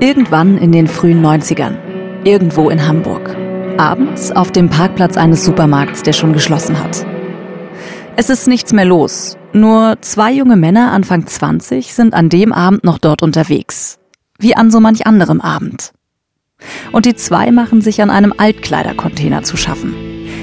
Irgendwann in den frühen 90ern, irgendwo in Hamburg. Abends auf dem Parkplatz eines Supermarkts, der schon geschlossen hat. Es ist nichts mehr los. Nur zwei junge Männer Anfang 20 sind an dem Abend noch dort unterwegs. Wie an so manch anderem Abend. Und die zwei machen sich an einem Altkleidercontainer zu schaffen.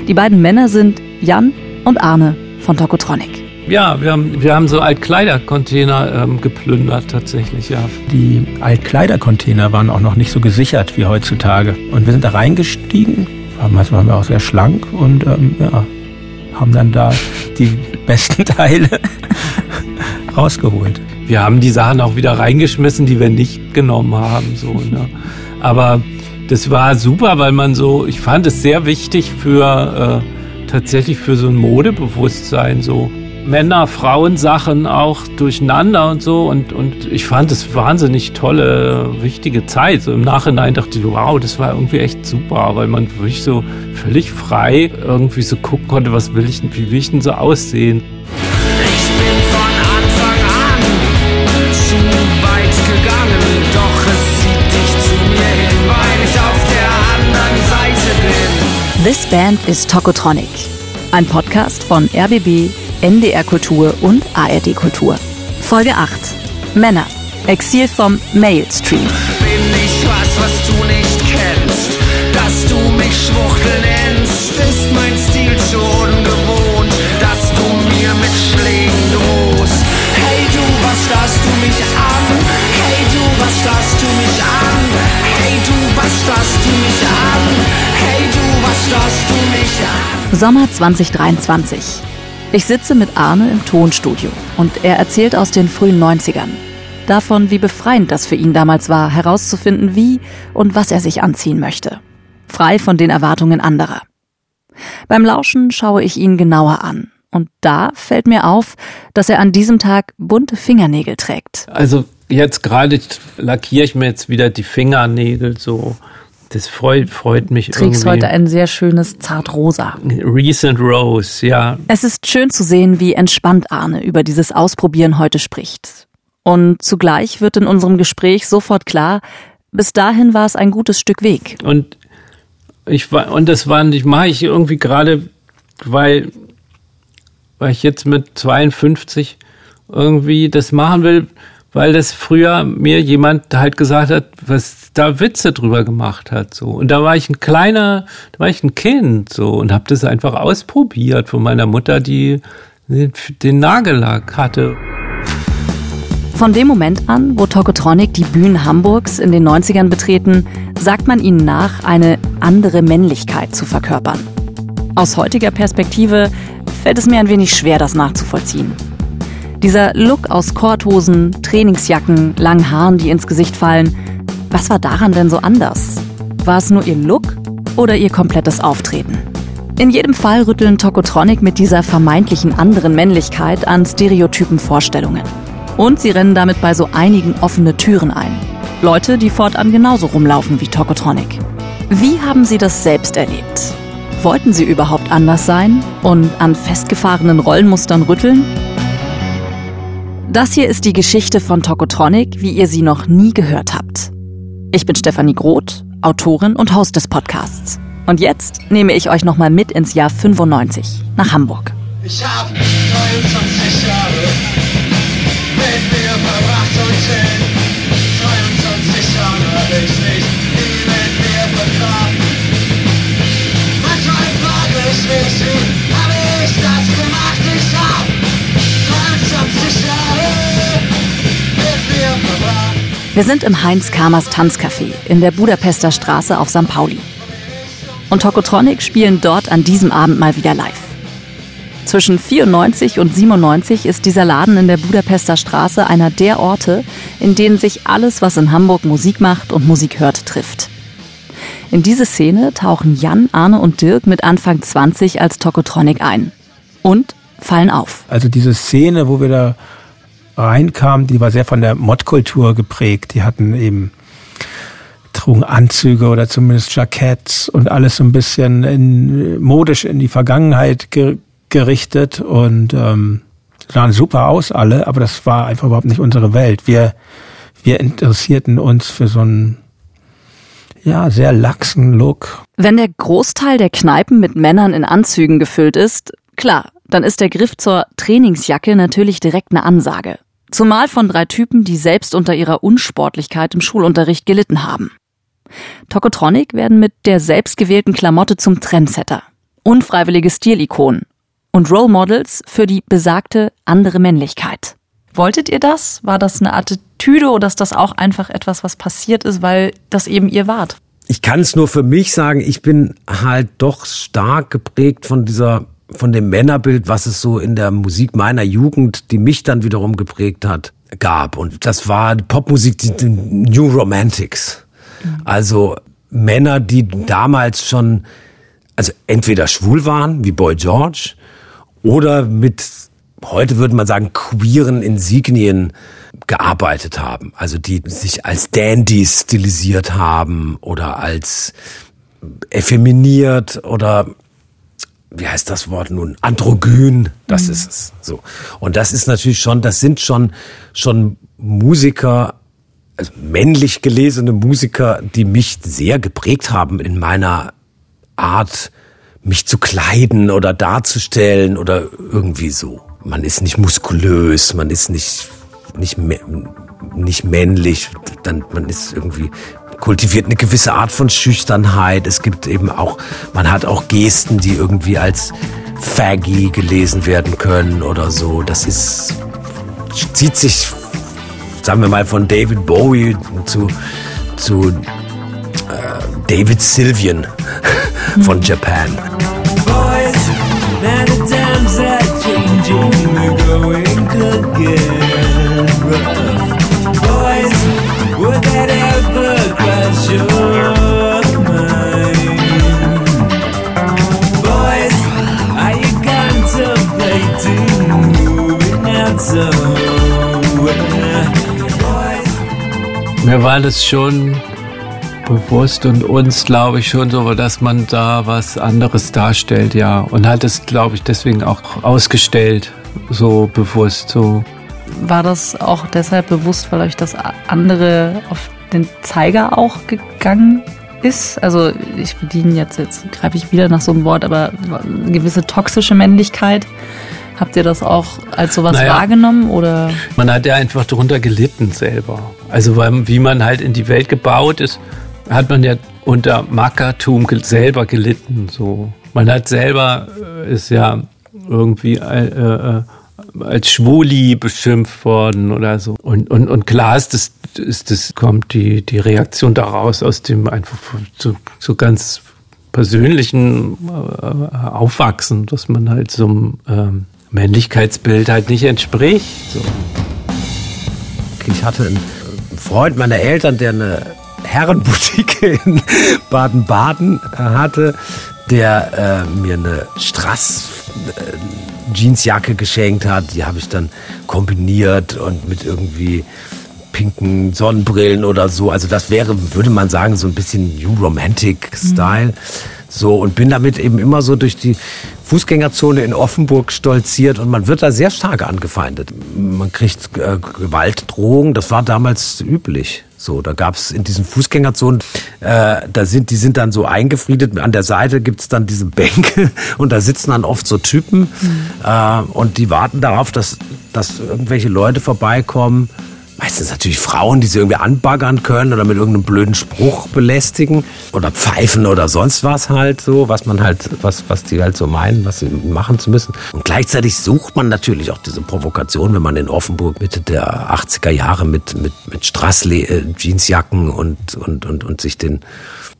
Die beiden Männer sind Jan und Arne von Tokotronic. Ja, wir haben, wir haben so Altkleidercontainer ähm, geplündert tatsächlich, ja. Die Altkleidercontainer waren auch noch nicht so gesichert wie heutzutage. Und wir sind da reingestiegen, damals waren wir auch sehr schlank und ähm, ja, haben dann da die besten Teile rausgeholt. Wir haben die Sachen auch wieder reingeschmissen, die wir nicht genommen haben. So, ne? Aber das war super, weil man so, ich fand es sehr wichtig für äh, tatsächlich für so ein Modebewusstsein so Männer, Frauen Sachen auch durcheinander und so. Und, und ich fand es wahnsinnig tolle, wichtige Zeit. So im Nachhinein dachte ich, wow, das war irgendwie echt super, weil man wirklich so völlig frei irgendwie so gucken konnte, was will ich denn, wie will ich denn so aussehen. Ich bin von Anfang an zu weit gegangen, doch es zieht dich zu mir hin, weil ich auf der anderen Seite bin. This Band is Tokotronic. Ein Podcast von RBB, NDR Kultur und ARD Kultur. Folge 8. Männer. Exil vom Mailstream. Bin ich was, was du nicht kennst, dass du mich Schwuchtel nennst, ist mein Stil zu ungewohnt, dass du mir mit Schlägen drohst. Hey du, was starrst du mich an? Hey du, was starrst du mich an? Hey du, was starrst du mich an? Hey du, was starrst du mich an? Sommer 2023. Ich sitze mit Arne im Tonstudio und er erzählt aus den frühen 90ern. Davon, wie befreiend das für ihn damals war, herauszufinden, wie und was er sich anziehen möchte. Frei von den Erwartungen anderer. Beim Lauschen schaue ich ihn genauer an. Und da fällt mir auf, dass er an diesem Tag bunte Fingernägel trägt. Also jetzt gerade lackiere ich mir jetzt wieder die Fingernägel so. Das freut, freut mich Trägst irgendwie. heute ein sehr schönes Zartrosa. Recent Rose, ja. Es ist schön zu sehen, wie entspannt Arne über dieses Ausprobieren heute spricht. Und zugleich wird in unserem Gespräch sofort klar, bis dahin war es ein gutes Stück Weg. Und ich war, und das war, ich mache ich irgendwie gerade, weil, weil ich jetzt mit 52 irgendwie das machen will, weil das früher mir jemand halt gesagt hat, was da Witze drüber gemacht hat, so. Und da war ich ein kleiner, da war ich ein Kind, so, und habe das einfach ausprobiert von meiner Mutter, die den, Nagellack hatte. Von dem Moment an, wo Tokotronic die Bühnen Hamburgs in den 90ern betreten, sagt man ihnen nach, eine andere Männlichkeit zu verkörpern. Aus heutiger Perspektive fällt es mir ein wenig schwer, das nachzuvollziehen. Dieser Look aus Korthosen, Trainingsjacken, langen Haaren, die ins Gesicht fallen, was war daran denn so anders? War es nur ihr Look oder ihr komplettes Auftreten? In jedem Fall rütteln Tokotronic mit dieser vermeintlichen anderen Männlichkeit an stereotypen Vorstellungen. Und sie rennen damit bei so einigen offene Türen ein. Leute, die fortan genauso rumlaufen wie Tokotronic. Wie haben sie das selbst erlebt? Wollten sie überhaupt anders sein und an festgefahrenen Rollenmustern rütteln? Das hier ist die Geschichte von Tokotronic, wie ihr sie noch nie gehört habt. Ich bin Stefanie Groth, Autorin und Host des Podcasts. Und jetzt nehme ich euch nochmal mit ins Jahr 95 nach Hamburg. Ich hab 23 Jahre mit dir verbracht und in 23 Jahren hab ich mich nie mit dir begraben. Manchmal frage ich mich, wie Wir sind im Heinz Kamers Tanzcafé in der Budapester Straße auf St. Pauli. Und Tokotronic spielen dort an diesem Abend mal wieder live. Zwischen 94 und 97 ist dieser Laden in der Budapester Straße einer der Orte, in denen sich alles, was in Hamburg Musik macht und Musik hört, trifft. In diese Szene tauchen Jan, Arne und Dirk mit Anfang 20 als Tokotronic ein. Und fallen auf. Also diese Szene, wo wir da reinkamen, die war sehr von der Modkultur geprägt. Die hatten eben trugen Anzüge oder zumindest Jacketts und alles so ein bisschen in, modisch in die Vergangenheit ge gerichtet und ähm, sahen super aus alle, aber das war einfach überhaupt nicht unsere Welt. Wir, wir interessierten uns für so einen ja, sehr laxen Look. Wenn der Großteil der Kneipen mit Männern in Anzügen gefüllt ist, klar, dann ist der Griff zur Trainingsjacke natürlich direkt eine Ansage. Zumal von drei Typen, die selbst unter ihrer Unsportlichkeit im Schulunterricht gelitten haben. Tokotronic werden mit der selbstgewählten Klamotte zum Trendsetter. Unfreiwillige Stilikonen. Und Role Models für die besagte andere Männlichkeit. Wolltet ihr das? War das eine Attitüde oder ist das auch einfach etwas, was passiert ist, weil das eben ihr wart? Ich kann es nur für mich sagen, ich bin halt doch stark geprägt von dieser von dem Männerbild, was es so in der Musik meiner Jugend, die mich dann wiederum geprägt hat, gab. Und das war die Popmusik, die, die New Romantics. Also Männer, die damals schon, also entweder schwul waren, wie Boy George, oder mit, heute würde man sagen, queeren Insignien gearbeitet haben. Also die sich als Dandys stilisiert haben oder als effeminiert oder wie heißt das Wort nun? Androgyn, das mhm. ist es. So. Und das ist natürlich schon, das sind schon, schon Musiker, also männlich gelesene Musiker, die mich sehr geprägt haben in meiner Art, mich zu kleiden oder darzustellen oder irgendwie so. Man ist nicht muskulös, man ist nicht, nicht, nicht männlich, dann, man ist irgendwie kultiviert eine gewisse Art von Schüchternheit. Es gibt eben auch, man hat auch Gesten, die irgendwie als faggy gelesen werden können oder so. Das ist, zieht sich, sagen wir mal, von David Bowie zu, zu äh, David Sylvian von Japan. Boys, Mir war das schon bewusst und uns, glaube ich, schon so, dass man da was anderes darstellt, ja. Und hat es, glaube ich, deswegen auch ausgestellt, so bewusst, so. War das auch deshalb bewusst, weil euch das andere auf den Zeiger auch gegangen ist? Also ich bediene jetzt, jetzt greife ich wieder nach so einem Wort, aber eine gewisse toxische Männlichkeit. Habt ihr das auch als sowas naja, wahrgenommen oder? Man hat ja einfach darunter gelitten selber. Also weil, wie man halt in die Welt gebaut ist, hat man ja unter Mackertum selber gelitten. So, man hat selber äh, ist ja irgendwie äh, äh, als Schwuli beschimpft worden oder so. Und, und, und klar ist das, ist das kommt die, die Reaktion daraus aus dem einfach so, so ganz persönlichen äh, Aufwachsen, dass man halt so einem ähm, Männlichkeitsbild halt nicht entspricht. So. Ich hatte einen Freund meiner Eltern, der eine Herrenboutique in Baden-Baden hatte, der äh, mir eine Strass äh, Jeansjacke geschenkt hat. Die habe ich dann kombiniert und mit irgendwie pinken Sonnenbrillen oder so. Also das wäre, würde man sagen, so ein bisschen New Romantic Style. Mhm. So und bin damit eben immer so durch die Fußgängerzone in Offenburg stolziert und man wird da sehr stark angefeindet. Man kriegt äh, Gewaltdrohungen, das war damals üblich. So, da gab's in diesen Fußgängerzonen, äh, da sind, die sind dann so eingefriedet. An der Seite gibt's dann diese Bänke und da sitzen dann oft so Typen mhm. äh, und die warten darauf, dass, dass irgendwelche Leute vorbeikommen meistens natürlich Frauen, die sie irgendwie anbaggern können oder mit irgendeinem blöden Spruch belästigen oder pfeifen oder sonst was halt so, was man halt, was, was die halt so meinen, was sie machen zu müssen. Und gleichzeitig sucht man natürlich auch diese Provokation, wenn man in Offenburg Mitte der 80er Jahre mit, mit, mit Strassle äh, Jeansjacken und, und, und, und sich den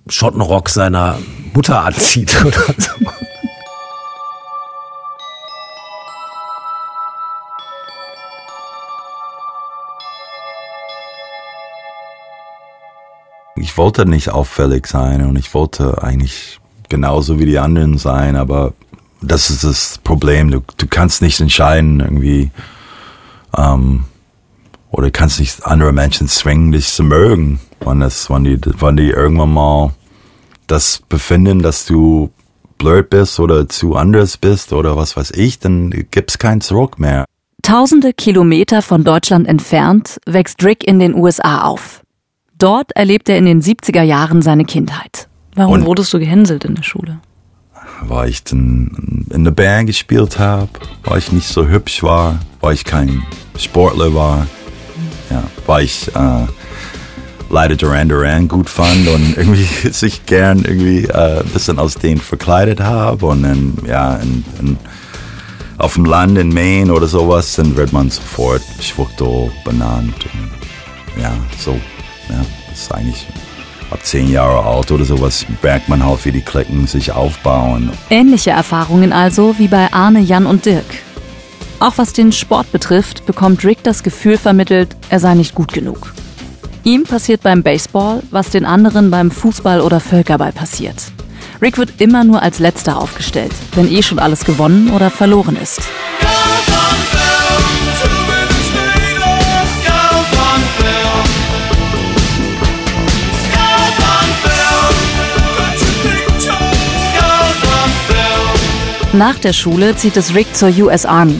Schottenrock seiner Mutter anzieht oder so. Ich wollte nicht auffällig sein und ich wollte eigentlich genauso wie die anderen sein, aber das ist das Problem. Du, du kannst nicht entscheiden irgendwie ähm, oder kannst nicht andere Menschen zwingen, dich zu mögen, wenn, das, wenn, die, wenn die irgendwann mal das befinden, dass du blöd bist oder zu anders bist oder was weiß ich, dann gibt's keinen Zurück mehr. Tausende Kilometer von Deutschland entfernt wächst Rick in den USA auf. Dort erlebt er in den 70er Jahren seine Kindheit. Warum Und- wurdest du gehänselt in der Schule? weil ich dann in der Band gespielt habe, weil ich nicht so hübsch war, weil ich kein Sportler war, ja, weil ich äh, leider Duran Duran gut fand und irgendwie sich gern irgendwie äh, ein bisschen aus denen verkleidet habe und dann ja in, in, auf dem Land in Maine oder sowas, dann wird man sofort Schwuchtel benannt und ja, so, ja, das ist eigentlich ab zehn Jahre alt oder sowas merkt man halt, wie die Klicken sich aufbauen Ähnliche Erfahrungen also wie bei Arne, Jan und Dirk. Auch was den Sport betrifft, bekommt Rick das Gefühl vermittelt, er sei nicht gut genug. Ihm passiert beim Baseball, was den anderen beim Fußball oder Völkerball passiert. Rick wird immer nur als letzter aufgestellt, wenn eh schon alles gewonnen oder verloren ist. Nach der Schule zieht es Rick zur US Army.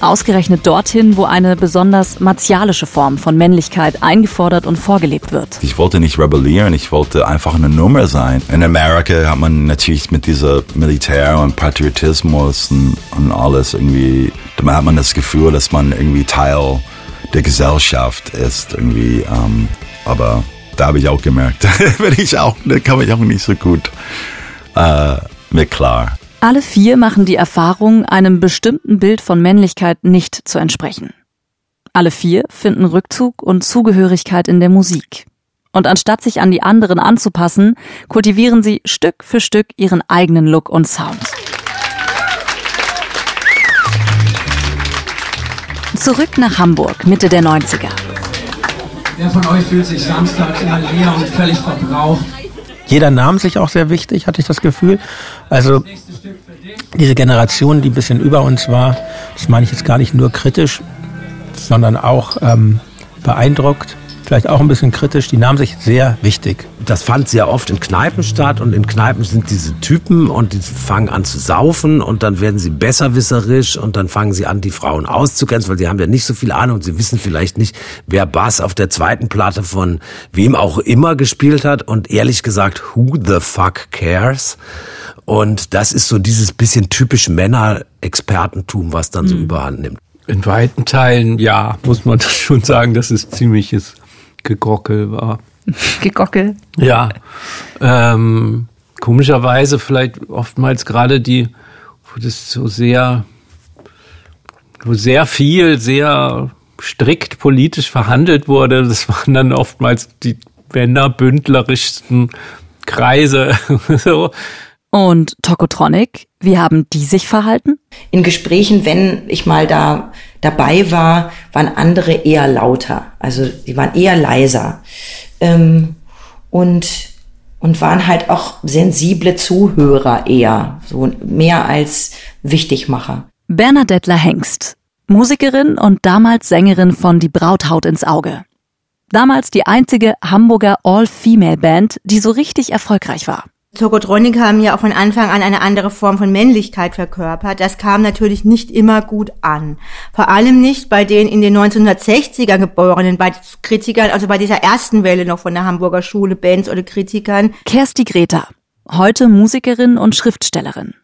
Ausgerechnet dorthin, wo eine besonders martialische Form von Männlichkeit eingefordert und vorgelebt wird. Ich wollte nicht rebellieren, ich wollte einfach eine Nummer sein. In Amerika hat man natürlich mit dieser Militär und Patriotismus und, und alles irgendwie, da hat man das Gefühl, dass man irgendwie Teil der Gesellschaft ist irgendwie. Ähm, aber da habe ich auch gemerkt, bin ich auch, da kam ich auch nicht so gut äh, mit klar. Alle vier machen die Erfahrung, einem bestimmten Bild von Männlichkeit nicht zu entsprechen. Alle vier finden Rückzug und Zugehörigkeit in der Musik. Und anstatt sich an die anderen anzupassen, kultivieren sie Stück für Stück ihren eigenen Look und Sound. Zurück nach Hamburg, Mitte der 90er. Wer von euch fühlt sich samstags immer leer und völlig verbraucht? Jeder nahm sich auch sehr wichtig, hatte ich das Gefühl. Also diese Generation, die ein bisschen über uns war, das meine ich jetzt gar nicht nur kritisch, sondern auch ähm, beeindruckt, vielleicht auch ein bisschen kritisch, die nahm sich sehr wichtig. Das fand sehr oft in Kneipen statt und in Kneipen sind diese Typen und die fangen an zu saufen und dann werden sie besserwisserisch und dann fangen sie an, die Frauen auszugrenzen, weil sie haben ja nicht so viel Ahnung und sie wissen vielleicht nicht, wer Bass auf der zweiten Platte von wem auch immer gespielt hat und ehrlich gesagt, who the fuck cares? Und das ist so dieses bisschen typisch Männer-Expertentum, was dann so überhand nimmt. In weiten Teilen, ja, muss man das schon sagen, dass es ziemliches Gegockel war. Gegockel. Ja, ähm, komischerweise vielleicht oftmals gerade die, wo das so sehr, wo sehr viel, sehr strikt politisch verhandelt wurde. Das waren dann oftmals die männerbündlerischsten Kreise. so. Und Tokotronic, wie haben die sich verhalten? In Gesprächen, wenn ich mal da dabei war, waren andere eher lauter. Also die waren eher leiser. Ähm, und, und waren halt auch sensible Zuhörer eher. So mehr als Wichtigmacher. Bernadettler Hengst, Musikerin und damals Sängerin von Die Brauthaut ins Auge. Damals die einzige Hamburger All-Female-Band, die so richtig erfolgreich war. Tokotronic haben ja auch von Anfang an eine andere Form von Männlichkeit verkörpert. Das kam natürlich nicht immer gut an. Vor allem nicht bei den in den 1960er geborenen, bei Kritikern, also bei dieser ersten Welle noch von der Hamburger Schule, Bands oder Kritikern. Kersti Greta, heute Musikerin und Schriftstellerin.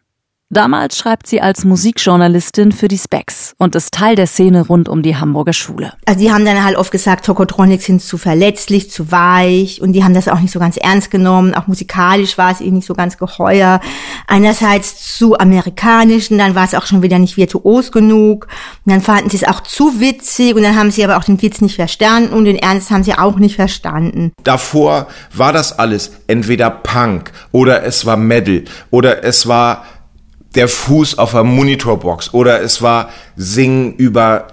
Damals schreibt sie als Musikjournalistin für die Specs und ist Teil der Szene rund um die Hamburger Schule. Also die haben dann halt oft gesagt, Tokotronics sind zu verletzlich, zu weich und die haben das auch nicht so ganz ernst genommen. Auch musikalisch war es ihnen nicht so ganz geheuer. Einerseits zu amerikanisch und dann war es auch schon wieder nicht virtuos genug. Und dann fanden sie es auch zu witzig und dann haben sie aber auch den Witz nicht verstanden und den Ernst haben sie auch nicht verstanden. Davor war das alles entweder Punk oder es war Metal oder es war der Fuß auf der Monitorbox oder es war Singen über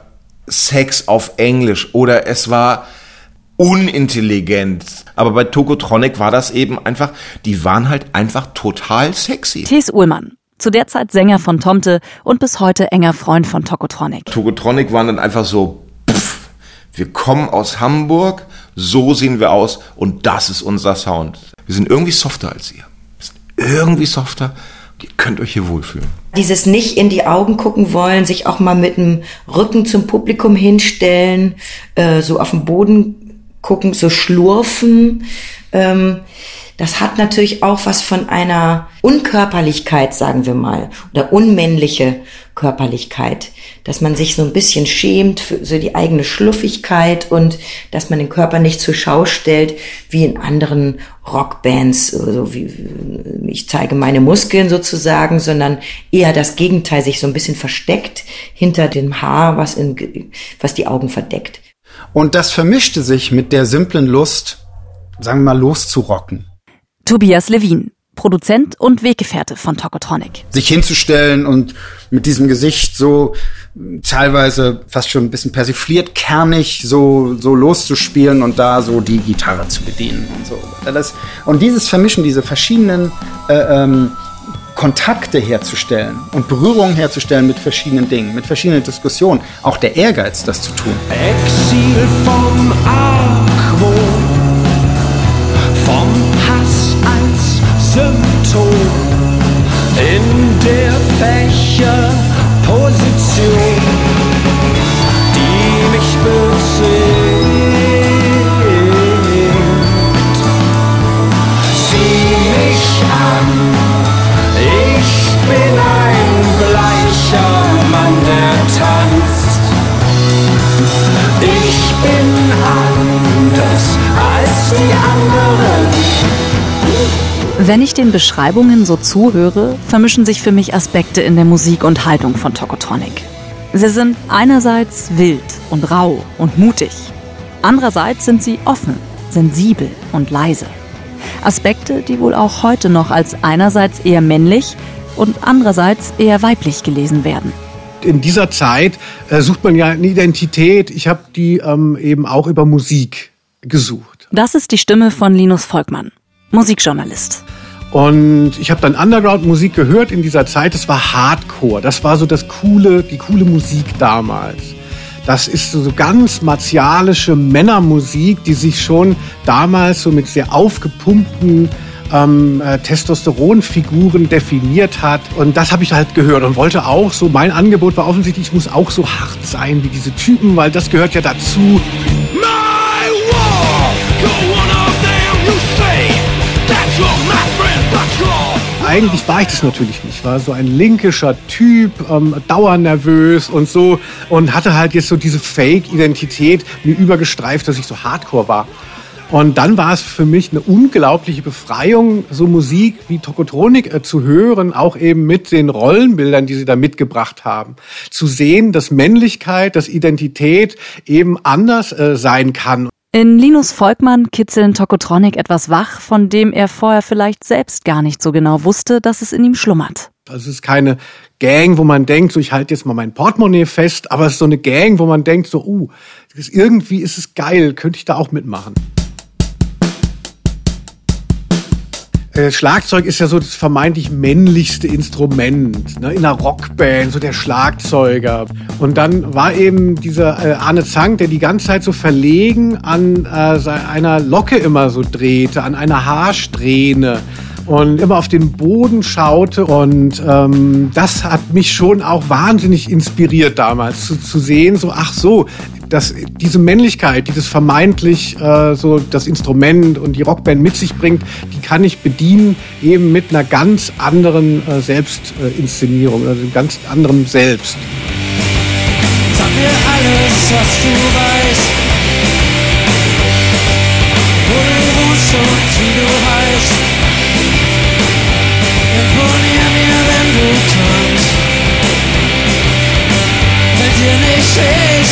Sex auf Englisch oder es war unintelligent. Aber bei Tokotronic war das eben einfach, die waren halt einfach total sexy. Thies Uhlmann, zu der Zeit Sänger von Tomte und bis heute enger Freund von Tokotronic. Tokotronic waren dann einfach so, pff, wir kommen aus Hamburg, so sehen wir aus und das ist unser Sound. Wir sind irgendwie softer als ihr. Wir sind irgendwie softer. Ihr könnt euch hier wohlfühlen. Dieses nicht in die Augen gucken wollen, sich auch mal mit dem Rücken zum Publikum hinstellen, äh, so auf den Boden gucken, so schlurfen. Ähm, das hat natürlich auch was von einer Unkörperlichkeit, sagen wir mal, oder unmännliche Körperlichkeit, dass man sich so ein bisschen schämt für so die eigene Schluffigkeit und dass man den Körper nicht zur Schau stellt, wie in anderen Rockbands, so wie ich zeige meine Muskeln sozusagen, sondern eher das Gegenteil, sich so ein bisschen versteckt hinter dem Haar, was, in, was die Augen verdeckt. Und das vermischte sich mit der simplen Lust, sagen wir mal, loszurocken. Tobias Levin, Produzent und Weggefährte von Tokotronic. Sich hinzustellen und mit diesem Gesicht so teilweise fast schon ein bisschen persifliert, kernig so, so loszuspielen und da so die Gitarre zu bedienen und so. Das, und dieses Vermischen, diese verschiedenen äh, ähm, Kontakte herzustellen und Berührungen herzustellen mit verschiedenen Dingen, mit verschiedenen Diskussionen, auch der Ehrgeiz, das zu tun. Exil vom Argwohn, Symptom in der Fächerposition, die mich bezwingt. Sieh mich an, ich bin ein bleicher Mann, der tanzt. Ich bin anders als die anderen. Wenn ich den Beschreibungen so zuhöre, vermischen sich für mich Aspekte in der Musik und Haltung von Tokotronic. Sie sind einerseits wild und rau und mutig. Andererseits sind sie offen, sensibel und leise. Aspekte, die wohl auch heute noch als einerseits eher männlich und andererseits eher weiblich gelesen werden. In dieser Zeit äh, sucht man ja eine Identität. Ich habe die ähm, eben auch über Musik gesucht. Das ist die Stimme von Linus Volkmann. Musikjournalist. Und ich habe dann Underground-Musik gehört in dieser Zeit. Das war Hardcore. Das war so das coole, die coole Musik damals. Das ist so ganz martialische Männermusik, die sich schon damals so mit sehr aufgepumpten ähm, äh, Testosteronfiguren definiert hat. Und das habe ich halt gehört und wollte auch so, mein Angebot war offensichtlich, ich muss auch so hart sein wie diese Typen, weil das gehört ja dazu. Eigentlich war ich das natürlich nicht. Ich war so ein linkischer Typ, ähm, dauernervös und so und hatte halt jetzt so diese Fake-Identität mir übergestreift, dass ich so Hardcore war. Und dann war es für mich eine unglaubliche Befreiung, so Musik wie Tokotronik äh, zu hören, auch eben mit den Rollenbildern, die sie da mitgebracht haben. Zu sehen, dass Männlichkeit, dass Identität eben anders äh, sein kann. In Linus Volkmann kitzeln Tokotronic etwas wach, von dem er vorher vielleicht selbst gar nicht so genau wusste, dass es in ihm schlummert. Es ist keine Gang, wo man denkt, so ich halte jetzt mal mein Portemonnaie fest, aber es ist so eine Gang, wo man denkt, so, uh, irgendwie ist es geil, könnte ich da auch mitmachen. Äh, Schlagzeug ist ja so das vermeintlich männlichste Instrument ne? in einer Rockband, so der Schlagzeuger. Und dann war eben dieser äh, Arne Zank, der die ganze Zeit so verlegen an äh, einer Locke immer so drehte, an einer Haarsträhne und immer auf den Boden schaute. Und ähm, das hat mich schon auch wahnsinnig inspiriert damals zu, zu sehen, so, ach so, dass diese Männlichkeit, die das vermeintlich äh, so das Instrument und die Rockband mit sich bringt, die kann ich bedienen eben mit einer ganz anderen äh, Selbstinszenierung, also einem ganz anderen Selbst. Sag mir alles, was du weißt.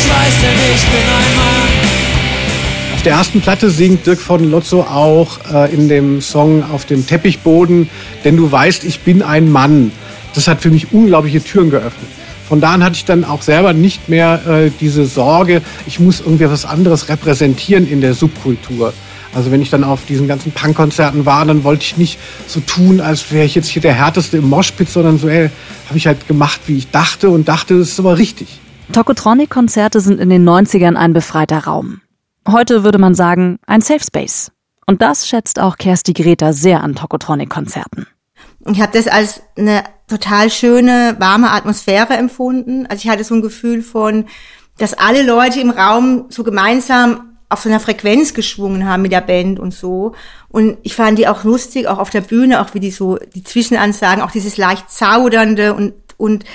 Weiß, denn ich bin ein Mann. Auf der ersten Platte singt Dirk von Lotzo auch äh, in dem Song Auf dem Teppichboden, denn du weißt, ich bin ein Mann. Das hat für mich unglaubliche Türen geöffnet. Von da an hatte ich dann auch selber nicht mehr äh, diese Sorge, ich muss irgendwie was anderes repräsentieren in der Subkultur. Also wenn ich dann auf diesen ganzen Punkkonzerten war, dann wollte ich nicht so tun, als wäre ich jetzt hier der Härteste im Moshpit, sondern so, ey, habe ich halt gemacht, wie ich dachte und dachte, das ist aber richtig. Tokotronic-Konzerte sind in den 90ern ein befreiter Raum. Heute würde man sagen, ein Safe Space. Und das schätzt auch Kersti Greta sehr an Tokotronic-Konzerten. Ich habe das als eine total schöne, warme Atmosphäre empfunden. Also ich hatte so ein Gefühl von, dass alle Leute im Raum so gemeinsam auf so einer Frequenz geschwungen haben mit der Band und so. Und ich fand die auch lustig, auch auf der Bühne, auch wie die so, die Zwischenansagen, auch dieses leicht zaudernde und, und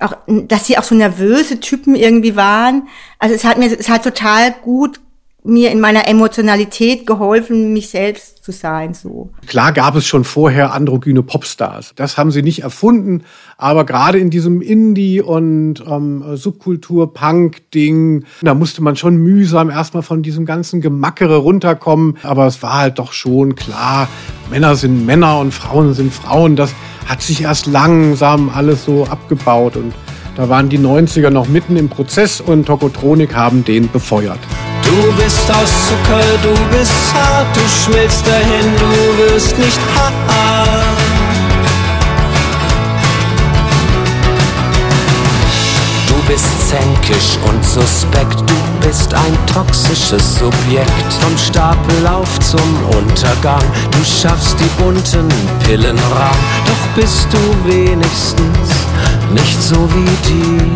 auch, dass sie auch so nervöse Typen irgendwie waren. Also es hat mir, es hat total gut mir in meiner Emotionalität geholfen, mich selbst zu sein, so. Klar gab es schon vorher androgyne Popstars. Das haben sie nicht erfunden, aber gerade in diesem Indie- und ähm, Subkultur-Punk-Ding, da musste man schon mühsam erstmal von diesem ganzen Gemackere runterkommen. Aber es war halt doch schon klar, Männer sind Männer und Frauen sind Frauen. Das hat sich erst langsam alles so abgebaut und da waren die 90er noch mitten im Prozess und Tokotronik haben den befeuert. Du bist aus Zucker, du bist hart, du schmilzt dahin, du wirst nicht hart. Du bist zänkisch und suspekt, du bist ein toxisches Subjekt. Vom Stapellauf zum Untergang, du schaffst die bunten Pillen ran. Doch bist du wenigstens nicht so wie die.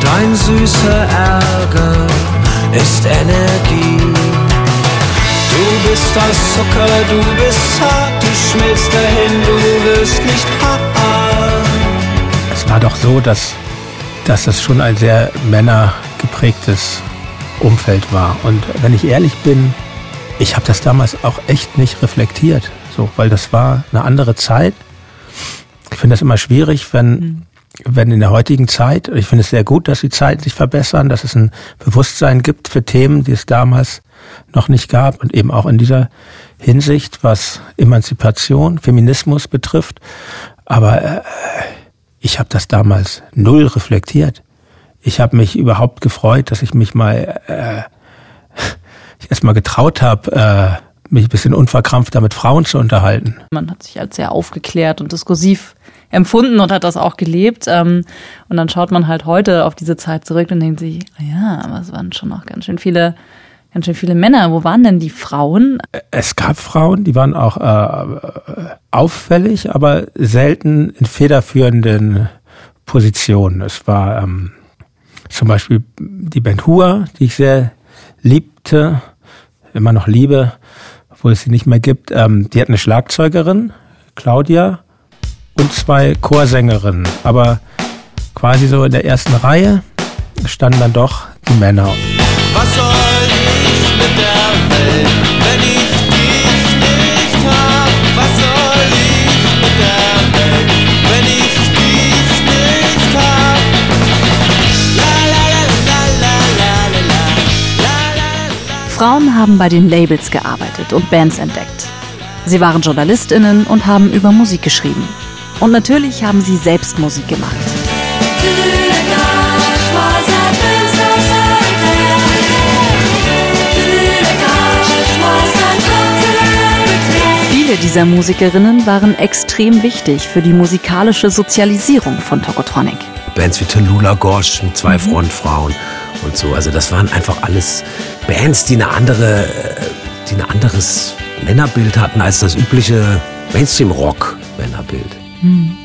Dein süßer Ärger ist Energie. Du bist aus Zucker, du bist hart, du schmilzt dahin, du wirst nicht hart. Es war doch so, dass, dass das schon ein sehr männergeprägtes Umfeld war. Und wenn ich ehrlich bin, ich habe das damals auch echt nicht reflektiert, so, weil das war eine andere Zeit. Ich finde das immer schwierig, wenn mhm wenn in der heutigen Zeit, ich finde es sehr gut, dass die Zeiten sich verbessern, dass es ein Bewusstsein gibt für Themen, die es damals noch nicht gab und eben auch in dieser Hinsicht, was Emanzipation, Feminismus betrifft. Aber äh, ich habe das damals null reflektiert. Ich habe mich überhaupt gefreut, dass ich mich mal äh, erst mal getraut habe, äh, mich ein bisschen unverkrampfter mit Frauen zu unterhalten. Man hat sich als sehr aufgeklärt und diskursiv empfunden und hat das auch gelebt. Ähm, und dann schaut man halt heute auf diese Zeit zurück und denkt sich, ja, aber es waren schon noch ganz schön viele, ganz schön viele Männer. Wo waren denn die Frauen? Es gab Frauen, die waren auch äh, auffällig, aber selten in federführenden Positionen. Es war ähm, zum Beispiel die Band Hua, die ich sehr liebte, immer noch liebe, obwohl es sie nicht mehr gibt. Ähm, die hat eine Schlagzeugerin, Claudia, und zwei Chorsängerinnen. Aber quasi so in der ersten Reihe standen dann doch die Männer. Was soll ich mit der Welt, wenn ich Frauen haben bei den Labels gearbeitet und Bands entdeckt. Sie waren JournalistInnen und haben über Musik geschrieben. Und natürlich haben sie selbst Musik gemacht. Viele dieser Musikerinnen waren extrem wichtig für die musikalische Sozialisierung von Tokotronic. Bands wie Tallulah mit zwei Frontfrauen und so. Also das waren einfach alles Bands, die eine andere, äh, die ein anderes Männerbild hatten als das übliche Mainstream-Rock-Männerbild.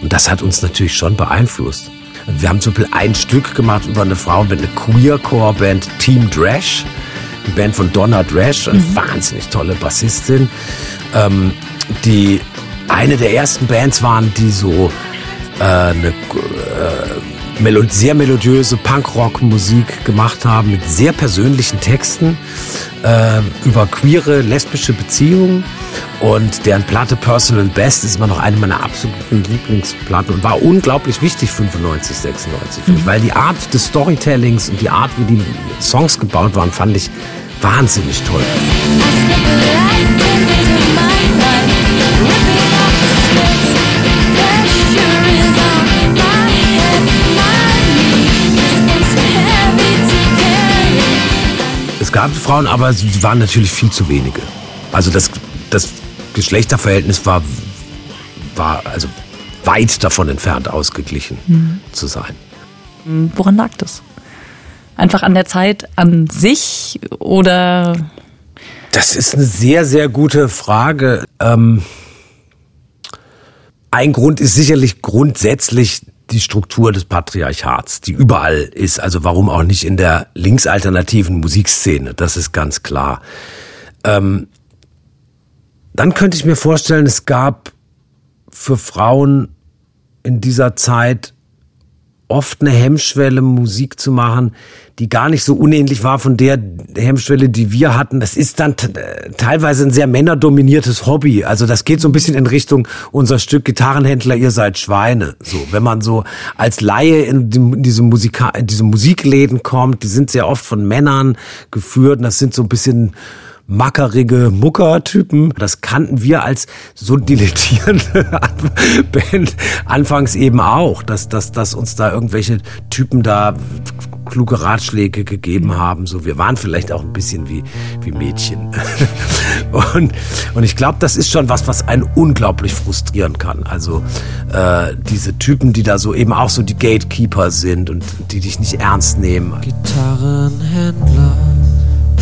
Und das hat uns natürlich schon beeinflusst. Wir haben zum Beispiel ein Stück gemacht über eine Frauenband, eine Queercore-Band Team Drash. Die Band von Donna Drash, eine wahnsinnig tolle Bassistin, ähm, die eine der ersten Bands waren, die so äh, eine äh, sehr melodiöse Punkrock-Musik gemacht haben mit sehr persönlichen Texten äh, über queere, lesbische Beziehungen. Und deren Platte Personal Best ist immer noch eine meiner absoluten Lieblingsplatten und war unglaublich wichtig 95, 96 für mich, weil die Art des Storytellings und die Art, wie die Songs gebaut waren, fand ich wahnsinnig toll. Es gab Frauen, aber sie waren natürlich viel zu wenige. Also das, das Geschlechterverhältnis war, war also weit davon entfernt, ausgeglichen Mhm. zu sein. Woran lag das? Einfach an der Zeit an sich oder Das ist eine sehr, sehr gute Frage. Ähm, ein Grund ist sicherlich grundsätzlich die Struktur des Patriarchats, die überall ist. Also warum auch nicht in der linksalternativen Musikszene? Das ist ganz klar. Ähm, dann könnte ich mir vorstellen, es gab für Frauen in dieser Zeit oft eine Hemmschwelle, Musik zu machen, die gar nicht so unähnlich war von der Hemmschwelle, die wir hatten. Das ist dann teilweise ein sehr männerdominiertes Hobby. Also das geht so ein bisschen in Richtung unser Stück Gitarrenhändler, ihr seid Schweine. So, wenn man so als Laie in, die, in diese, Musika in diese Musikläden kommt, die sind sehr oft von Männern geführt und das sind so ein bisschen mackerige Mucker-Typen. Das kannten wir als so dilettierende Band anfangs eben auch, dass, dass, dass uns da irgendwelche Typen da kluge Ratschläge gegeben haben. So, wir waren vielleicht auch ein bisschen wie, wie Mädchen. und, und ich glaube, das ist schon was, was einen unglaublich frustrieren kann. Also äh, diese Typen, die da so eben auch so die Gatekeeper sind und die dich nicht ernst nehmen. Gitarrenhändler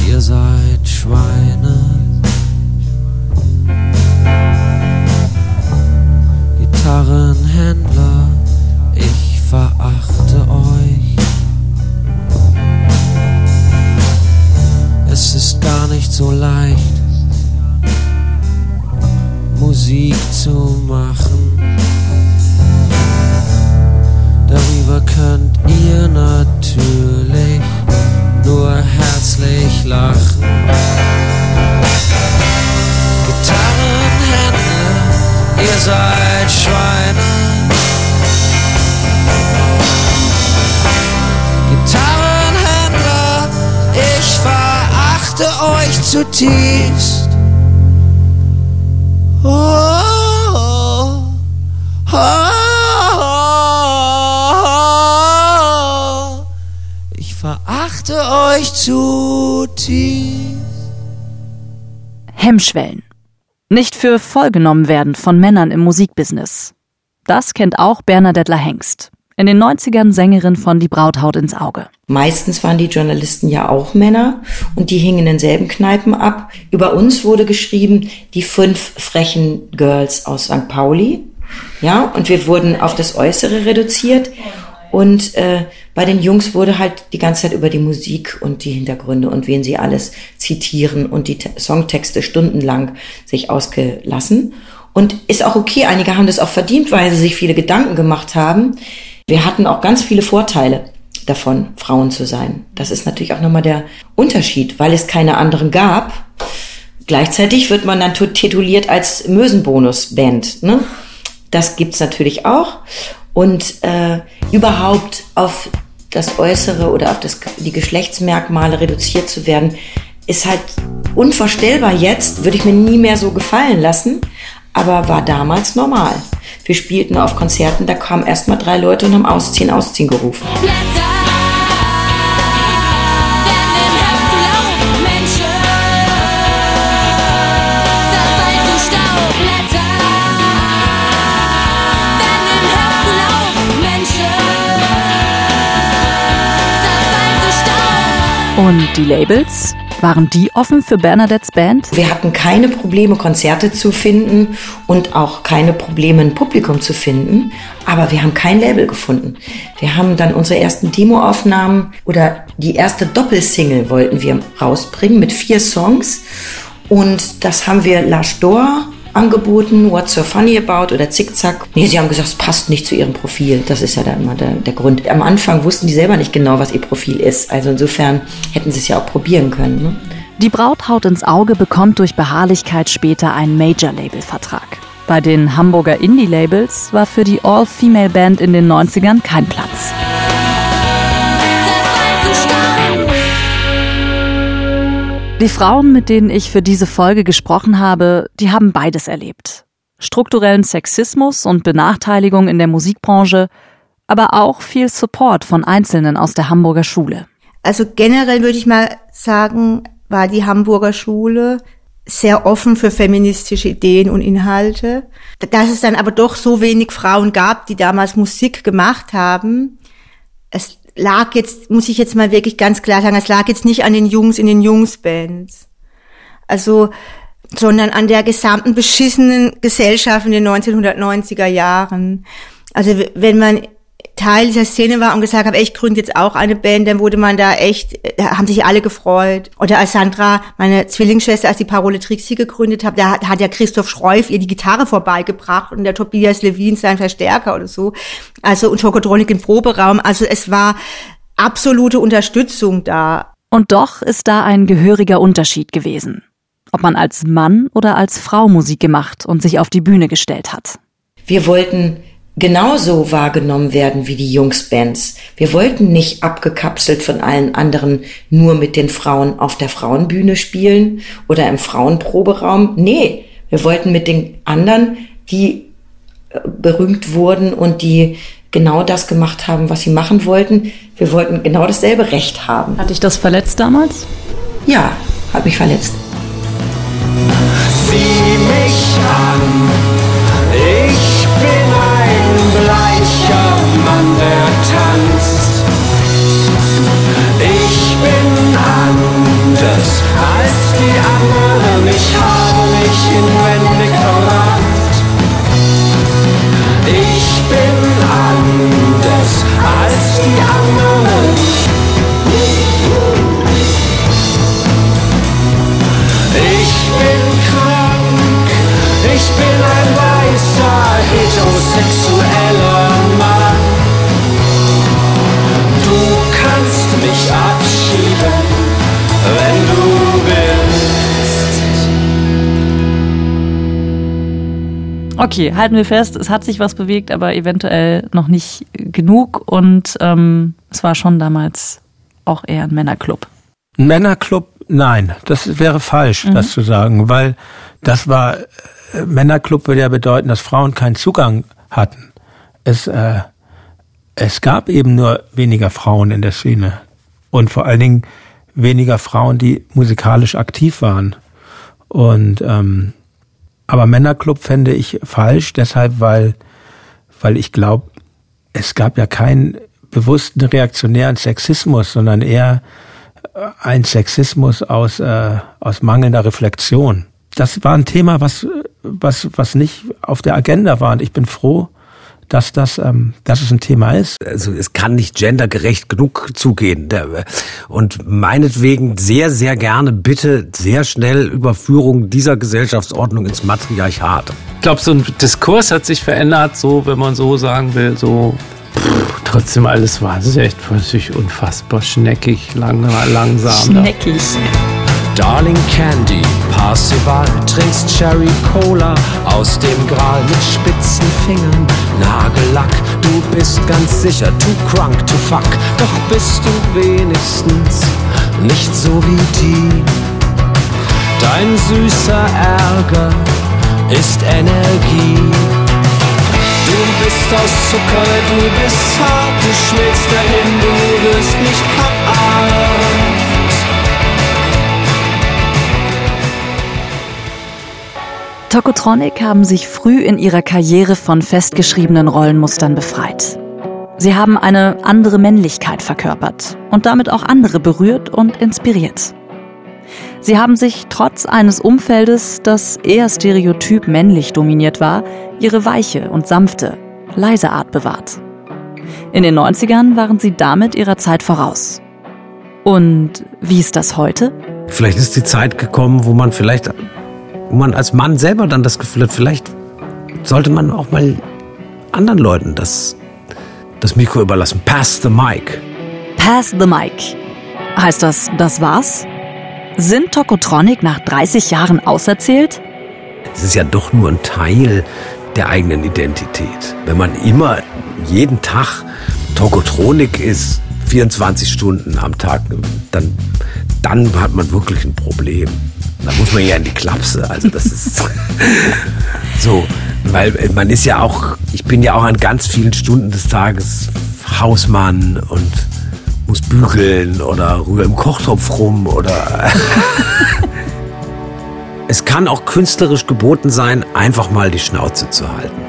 ihr seid Schweine. Gitarrenhändler, ich verachte euch. Es ist gar nicht so leicht, Musik zu machen. Darüber könnt ihr natürlich nur herzlich lachen. Gitarrenhändler, ihr seid Schweine. Gitarrenhändler, ich verachte euch zutiefst. Oh, verachte euch zu tief. Hemmschwellen. Nicht für voll genommen werden von Männern im Musikbusiness. Das kennt auch Bernadette Hengst. In den 90ern Sängerin von Die Brauthaut ins Auge. Meistens waren die Journalisten ja auch Männer und die hingen in denselben Kneipen ab. Über uns wurde geschrieben, die fünf frechen Girls aus St. Pauli. Ja, und wir wurden auf das Äußere reduziert. Und äh, bei den Jungs wurde halt die ganze Zeit über die Musik und die Hintergründe und wen sie alles zitieren und die Songtexte stundenlang sich ausgelassen. Und ist auch okay, einige haben das auch verdient, weil sie sich viele Gedanken gemacht haben. Wir hatten auch ganz viele Vorteile davon, Frauen zu sein. Das ist natürlich auch nochmal der Unterschied, weil es keine anderen gab. Gleichzeitig wird man dann tituliert als Mösenbonus-Band. Ne? Das gibt's natürlich auch. Und äh, überhaupt auf das Äußere oder auf das, die Geschlechtsmerkmale reduziert zu werden, ist halt unvorstellbar jetzt, würde ich mir nie mehr so gefallen lassen, aber war damals normal. Wir spielten auf Konzerten, da kamen erstmal drei Leute und haben Ausziehen, Ausziehen gerufen. Blätter. Und die Labels? Waren die offen für Bernadettes Band? Wir hatten keine Probleme, Konzerte zu finden und auch keine Probleme, ein Publikum zu finden. Aber wir haben kein Label gefunden. Wir haben dann unsere ersten Demoaufnahmen oder die erste Doppelsingle wollten wir rausbringen mit vier Songs. Und das haben wir Lars Dor angeboten, What's So Funny About oder Zickzack. Nee, sie haben gesagt, es passt nicht zu ihrem Profil. Das ist ja da immer der, der Grund. Am Anfang wussten die selber nicht genau, was ihr Profil ist. Also insofern hätten sie es ja auch probieren können. Ne? Die Braut haut ins Auge bekommt durch Beharrlichkeit später einen Major-Label-Vertrag. Bei den Hamburger Indie-Labels war für die All-Female-Band in den 90ern kein Platz. Die Frauen, mit denen ich für diese Folge gesprochen habe, die haben beides erlebt. Strukturellen Sexismus und Benachteiligung in der Musikbranche, aber auch viel Support von Einzelnen aus der Hamburger Schule. Also generell würde ich mal sagen, war die Hamburger Schule sehr offen für feministische Ideen und Inhalte. Dass es dann aber doch so wenig Frauen gab, die damals Musik gemacht haben, es lag jetzt, muss ich jetzt mal wirklich ganz klar sagen, es lag jetzt nicht an den Jungs in den Jungsbands. Also sondern an der gesamten beschissenen Gesellschaft in den 1990er Jahren. Also wenn man Teil dieser Szene war und gesagt habe, ey, ich gründe jetzt auch eine Band, dann wurde man da echt, da haben sich alle gefreut. Oder als Sandra, meine Zwillingsschwester, als die Parole Trixie gegründet hat, da hat, hat ja Christoph Schreuf ihr die Gitarre vorbeigebracht und der Tobias Levin sein Verstärker oder so. Also und Tokotronik im Proberaum. Also es war absolute Unterstützung da. Und doch ist da ein gehöriger Unterschied gewesen. Ob man als Mann oder als Frau Musik gemacht und sich auf die Bühne gestellt hat. Wir wollten genauso wahrgenommen werden wie die Jungsbands. Wir wollten nicht abgekapselt von allen anderen nur mit den Frauen auf der Frauenbühne spielen oder im Frauenproberaum. Nee, wir wollten mit den anderen, die äh, berühmt wurden und die genau das gemacht haben, was sie machen wollten. Wir wollten genau dasselbe Recht haben. Hat dich das verletzt damals? Ja, hat mich verletzt. Sieh mich an, Okay, halten wir fest, es hat sich was bewegt, aber eventuell noch nicht genug und ähm, es war schon damals auch eher ein Männerclub. Ein Männerclub, nein, das wäre falsch, Mhm. das zu sagen, weil das war, äh, Männerclub würde ja bedeuten, dass Frauen keinen Zugang hatten. Es, äh, es gab eben nur weniger Frauen in der Szene und vor allen Dingen weniger Frauen, die musikalisch aktiv waren. Und ähm, aber Männerclub fände ich falsch, deshalb, weil, weil ich glaube, es gab ja keinen bewussten reaktionären Sexismus, sondern eher äh, ein Sexismus aus, äh, aus mangelnder Reflexion. Das war ein Thema, was, was, was nicht auf der Agenda war. Und ich bin froh, dass das, ähm, dass es ein Thema ist. Also es kann nicht gendergerecht genug zugehen. Der- Und meinetwegen sehr, sehr gerne bitte sehr schnell Überführung dieser Gesellschaftsordnung ins Matriarchat. Ich glaube, so ein Diskurs hat sich verändert, so, wenn man so sagen will, so. Pff, trotzdem alles war es echt völlig unfassbar schneckig, lang, langsam. Schneckig. Darling Candy, Parsival, trinkst Cherry Cola aus dem Gral mit spitzen Fingern. Nagellack, du bist ganz sicher too crunk to fuck, doch bist du wenigstens nicht so wie die. Dein süßer Ärger ist Energie. Du bist aus Zucker, du bist hart, du schmilzt dahin, du wirst nicht hart. Tokotronic haben sich früh in ihrer Karriere von festgeschriebenen Rollenmustern befreit. Sie haben eine andere Männlichkeit verkörpert und damit auch andere berührt und inspiriert. Sie haben sich trotz eines Umfeldes, das eher stereotyp männlich dominiert war, ihre weiche und sanfte, leise Art bewahrt. In den 90ern waren sie damit ihrer Zeit voraus. Und wie ist das heute? Vielleicht ist die Zeit gekommen, wo man vielleicht, wo man als Mann selber dann das Gefühl hat, vielleicht sollte man auch mal anderen Leuten das, das Mikro überlassen. Pass the mic. Pass the mic. Heißt das, das war's? Sind Tokotronic nach 30 Jahren auserzählt? Es ist ja doch nur ein Teil der eigenen Identität. Wenn man immer jeden Tag Tokotronik ist, 24 Stunden am Tag, dann, dann hat man wirklich ein Problem. Da muss man ja in die Klapse. Also das ist so, weil man ist ja auch, ich bin ja auch an ganz vielen Stunden des Tages Hausmann und muss bügeln oder rühre im Kochtopf rum oder es kann auch künstlerisch geboten sein, einfach mal die Schnauze zu halten.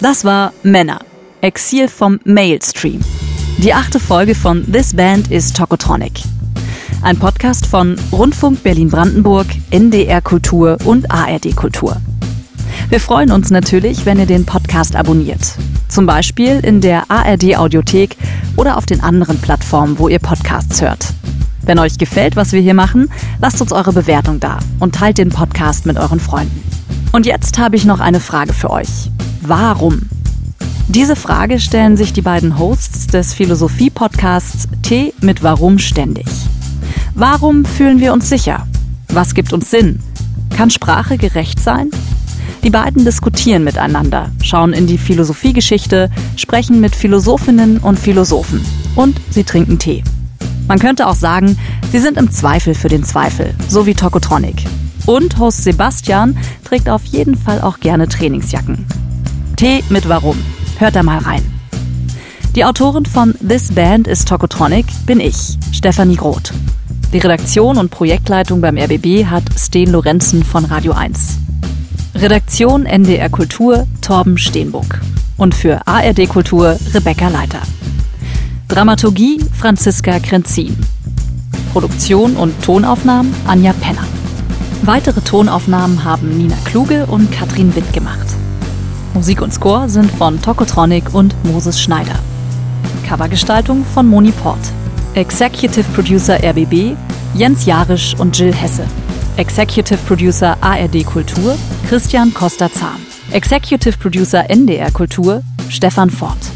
Das war Männer. Exil vom Mailstream. Die achte Folge von This Band is Tokotronic. Ein Podcast von Rundfunk Berlin-Brandenburg, NDR Kultur und ARD Kultur. Wir freuen uns natürlich, wenn ihr den Podcast abonniert. Zum Beispiel in der ARD Audiothek oder auf den anderen Plattformen, wo ihr Podcasts hört. Wenn euch gefällt, was wir hier machen, lasst uns eure Bewertung da und teilt den Podcast mit euren Freunden. Und jetzt habe ich noch eine Frage für euch. Warum? Diese Frage stellen sich die beiden Hosts des Philosophie-Podcasts T mit Warum ständig. Warum fühlen wir uns sicher? Was gibt uns Sinn? Kann Sprache gerecht sein? Die beiden diskutieren miteinander, schauen in die Philosophiegeschichte, sprechen mit Philosophinnen und Philosophen und sie trinken Tee. Man könnte auch sagen, sie sind im Zweifel für den Zweifel, so wie Tokotronic. Und Host Sebastian trägt auf jeden Fall auch gerne Trainingsjacken. Tee mit Warum. Hört da mal rein. Die Autorin von This Band is Tokotronic bin ich, Stefanie Groth. Die Redaktion und Projektleitung beim RBB hat Sten Lorenzen von Radio 1. Redaktion NDR Kultur Torben Steenbuck. Und für ARD Kultur Rebecca Leiter. Dramaturgie Franziska Krenzin. Produktion und Tonaufnahmen Anja Penner. Weitere Tonaufnahmen haben Nina Kluge und Katrin Witt gemacht. Musik und Score sind von Tokotronic und Moses Schneider. Covergestaltung von Moni Port. Executive Producer RBB Jens Jarisch und Jill Hesse. Executive Producer ARD Kultur Christian Costa-Zahn. Executive Producer NDR Kultur Stefan Fort.